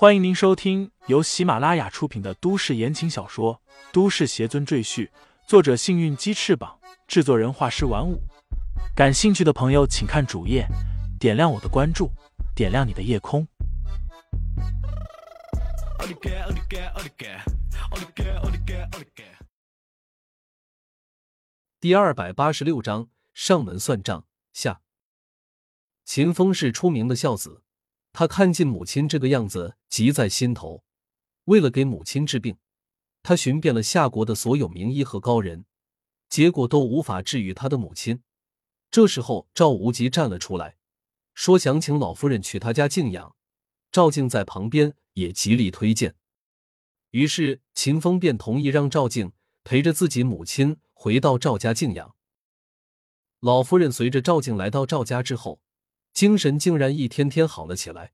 欢迎您收听由喜马拉雅出品的都市言情小说《都市邪尊赘婿》，作者：幸运鸡翅膀，制作人：画师玩舞。感兴趣的朋友，请看主页，点亮我的关注，点亮你的夜空。第二百八十六章上门算账下。秦风是出名的孝子。他看见母亲这个样子，急在心头。为了给母亲治病，他寻遍了夏国的所有名医和高人，结果都无法治愈他的母亲。这时候，赵无极站了出来，说想请老夫人去他家静养。赵静在旁边也极力推荐，于是秦风便同意让赵静陪着自己母亲回到赵家静养。老夫人随着赵静来到赵家之后。精神竟然一天天好了起来，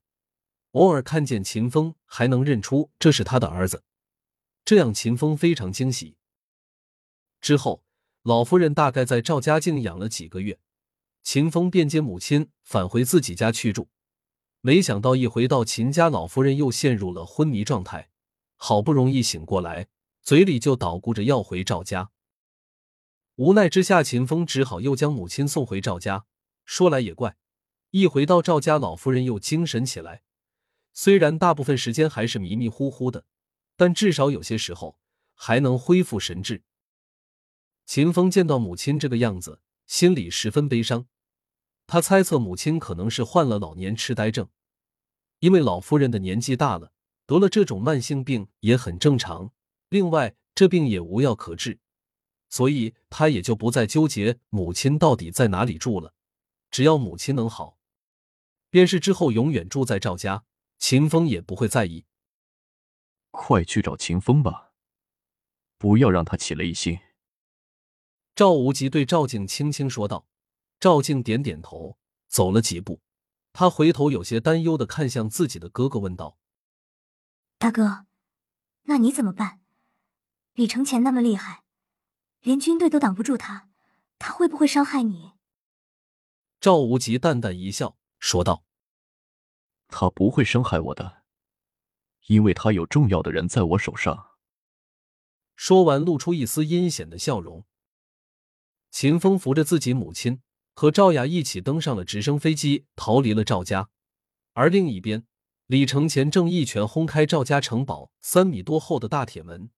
偶尔看见秦风还能认出这是他的儿子，这样秦风非常惊喜。之后，老夫人大概在赵家静养了几个月，秦风便接母亲返回自己家去住。没想到一回到秦家，老夫人又陷入了昏迷状态，好不容易醒过来，嘴里就捣鼓着要回赵家。无奈之下，秦风只好又将母亲送回赵家。说来也怪。一回到赵家，老夫人又精神起来。虽然大部分时间还是迷迷糊糊的，但至少有些时候还能恢复神智。秦风见到母亲这个样子，心里十分悲伤。他猜测母亲可能是患了老年痴呆症，因为老夫人的年纪大了，得了这种慢性病也很正常。另外，这病也无药可治，所以他也就不再纠结母亲到底在哪里住了。只要母亲能好。便是之后永远住在赵家，秦风也不会在意。快去找秦风吧，不要让他起了疑心。赵无极对赵静轻轻说道。赵静点点头，走了几步，他回头有些担忧的看向自己的哥哥，问道：“大哥，那你怎么办？李承前那么厉害，连军队都挡不住他，他会不会伤害你？”赵无极淡淡一笑，说道。他不会伤害我的，因为他有重要的人在我手上。说完，露出一丝阴险的笑容。秦风扶着自己母亲和赵雅一起登上了直升飞机，逃离了赵家。而另一边，李承前正一拳轰开赵家城堡三米多厚的大铁门，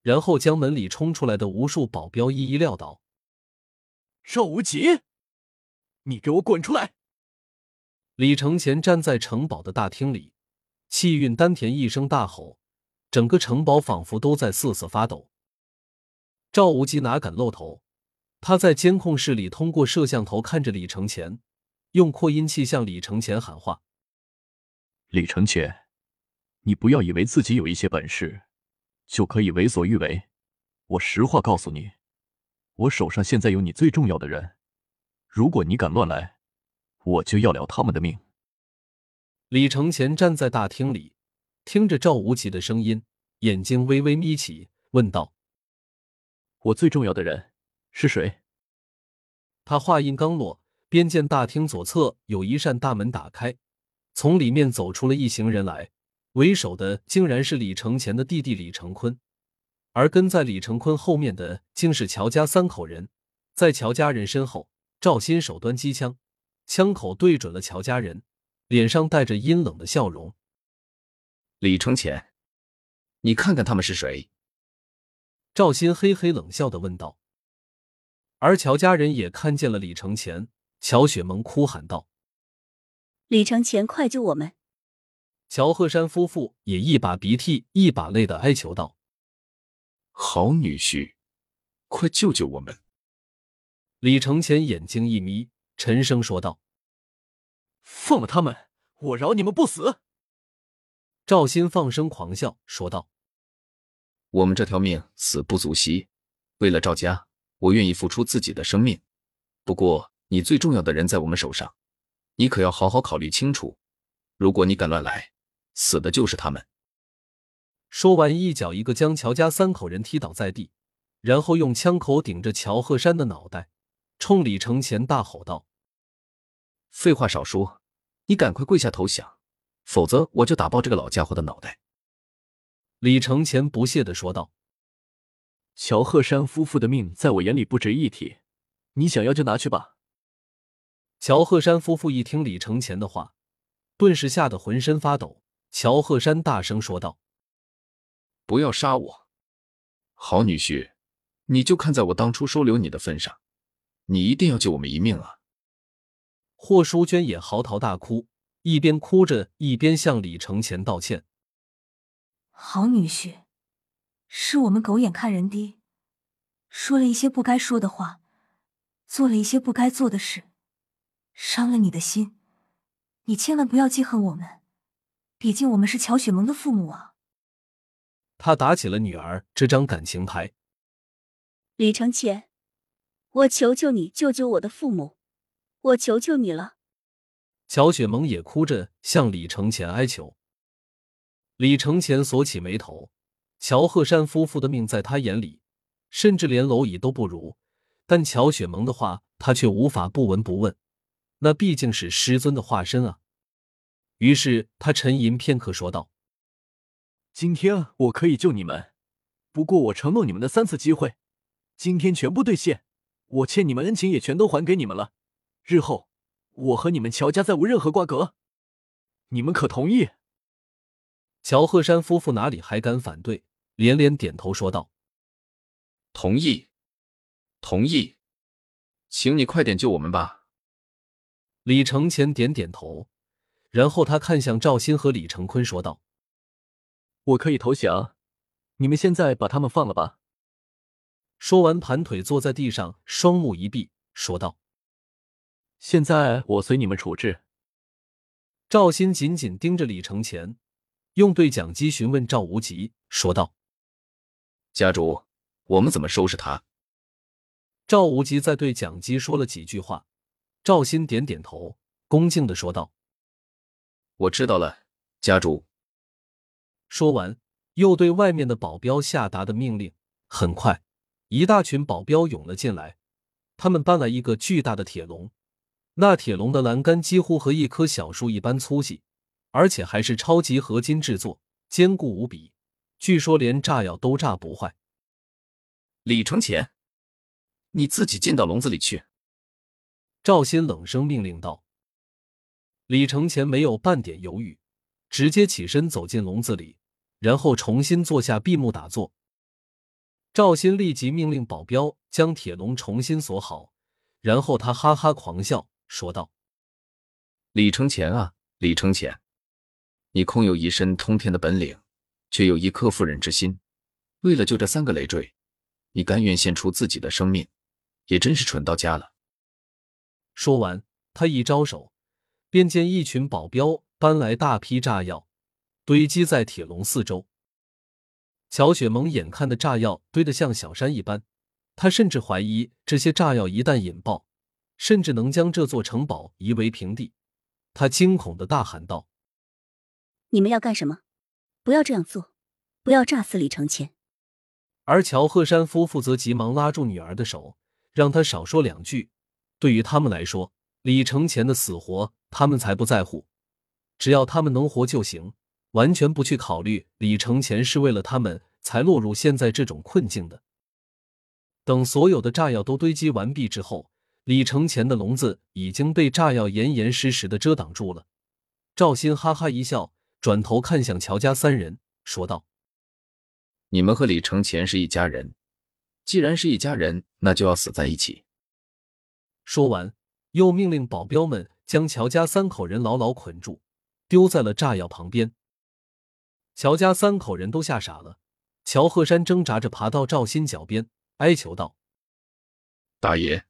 然后将门里冲出来的无数保镖一一撂倒。赵无极，你给我滚出来！李承前站在城堡的大厅里，气运丹田，一声大吼，整个城堡仿佛都在瑟瑟发抖。赵无极哪敢露头？他在监控室里通过摄像头看着李承前，用扩音器向李承前喊话：“李承前，你不要以为自己有一些本事就可以为所欲为。我实话告诉你，我手上现在有你最重要的人，如果你敢乱来。”我就要了他们的命。李承前站在大厅里，听着赵无极的声音，眼睛微微眯起，问道：“我最重要的人是谁？”他话音刚落，便见大厅左侧有一扇大门打开，从里面走出了一行人来，为首的竟然是李承前的弟弟李承坤，而跟在李承坤后面的竟是乔家三口人。在乔家人身后，赵鑫手端机枪。枪口对准了乔家人，脸上带着阴冷的笑容。李承前，你看看他们是谁？赵鑫嘿嘿冷笑的问道。而乔家人也看见了李承前，乔雪萌哭喊道：“李承前，快救我们！”乔鹤山夫妇也一把鼻涕一把泪的哀求道：“好女婿，快救救我们！”李承前眼睛一眯。沉声说道：“放了他们，我饶你们不死。”赵鑫放声狂笑说道：“我们这条命死不足惜，为了赵家，我愿意付出自己的生命。不过，你最重要的人在我们手上，你可要好好考虑清楚。如果你敢乱来，死的就是他们。”说完，一脚一个将乔家三口人踢倒在地，然后用枪口顶着乔鹤山的脑袋，冲李承前大吼道。废话少说，你赶快跪下投降，否则我就打爆这个老家伙的脑袋。”李承前不屑的说道。乔鹤山夫妇的命在我眼里不值一提，你想要就拿去吧。乔鹤山夫妇一听李承前的话，顿时吓得浑身发抖。乔鹤山大声说道：“不要杀我，好女婿，你就看在我当初收留你的份上，你一定要救我们一命啊！”霍淑娟也嚎啕大哭，一边哭着一边向李承前道歉：“好女婿。”是我们狗眼看人低，说了一些不该说的话，做了一些不该做的事，伤了你的心。你千万不要记恨我们，毕竟我们是乔雪萌的父母啊。他打起了女儿这张感情牌。李承前，我求求你救救我的父母，我求求你了。乔雪萌也哭着向李承前哀求。李承前锁起眉头。乔鹤山夫妇的命在他眼里，甚至连蝼蚁都不如。但乔雪萌的话，他却无法不闻不问。那毕竟是师尊的化身啊。于是他沉吟片刻，说道：“今天我可以救你们，不过我承诺你们的三次机会，今天全部兑现。我欠你们恩情也全都还给你们了。日后我和你们乔家再无任何瓜葛，你们可同意？”乔鹤山夫妇哪里还敢反对？连连点头说道：“同意，同意，请你快点救我们吧。”李承前点点头，然后他看向赵鑫和李成坤说道：“我可以投降，你们现在把他们放了吧。”说完，盘腿坐在地上，双目一闭，说道：“现在我随你们处置。”赵鑫紧紧盯着李承前，用对讲机询问赵无极，说道。家主，我们怎么收拾他？赵无极在对讲机说了几句话，赵鑫点点头，恭敬的说道：“我知道了，家主。”说完，又对外面的保镖下达的命令。很快，一大群保镖涌了进来，他们搬来一个巨大的铁笼，那铁笼的栏杆几乎和一棵小树一般粗细，而且还是超级合金制作，坚固无比。据说连炸药都炸不坏。李承前，你自己进到笼子里去。”赵鑫冷声命令道。李承前没有半点犹豫，直接起身走进笼子里，然后重新坐下闭目打坐。赵鑫立即命令保镖将铁笼重新锁好，然后他哈哈狂笑说道：“李承前啊，李承前，你空有一身通天的本领。”却有一颗妇人之心，为了救这三个累赘，你甘愿献出自己的生命，也真是蠢到家了。说完，他一招手，便见一群保镖搬来大批炸药，堆积在铁笼四周。乔雪萌眼看的炸药堆得像小山一般，她甚至怀疑这些炸药一旦引爆，甚至能将这座城堡夷为平地。他惊恐的大喊道：“你们要干什么？”不要这样做，不要炸死李承前。而乔鹤山夫妇则急忙拉住女儿的手，让她少说两句。对于他们来说，李承前的死活他们才不在乎，只要他们能活就行，完全不去考虑李承前是为了他们才落入现在这种困境的。等所有的炸药都堆积完毕之后，李承前的笼子已经被炸药严严实实的遮挡住了。赵鑫哈哈一笑。转头看向乔家三人，说道：“你们和李承前是一家人，既然是一家人，那就要死在一起。”说完，又命令保镖们将乔家三口人牢牢捆住，丢在了炸药旁边。乔家三口人都吓傻了。乔鹤山挣扎着爬到赵鑫脚边，哀求道：“大爷，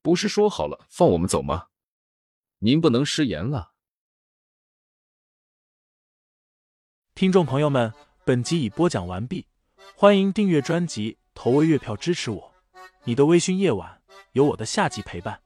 不是说好了放我们走吗？您不能食言了。”听众朋友们，本集已播讲完毕，欢迎订阅专辑，投喂月票支持我。你的微醺夜晚，有我的下集陪伴。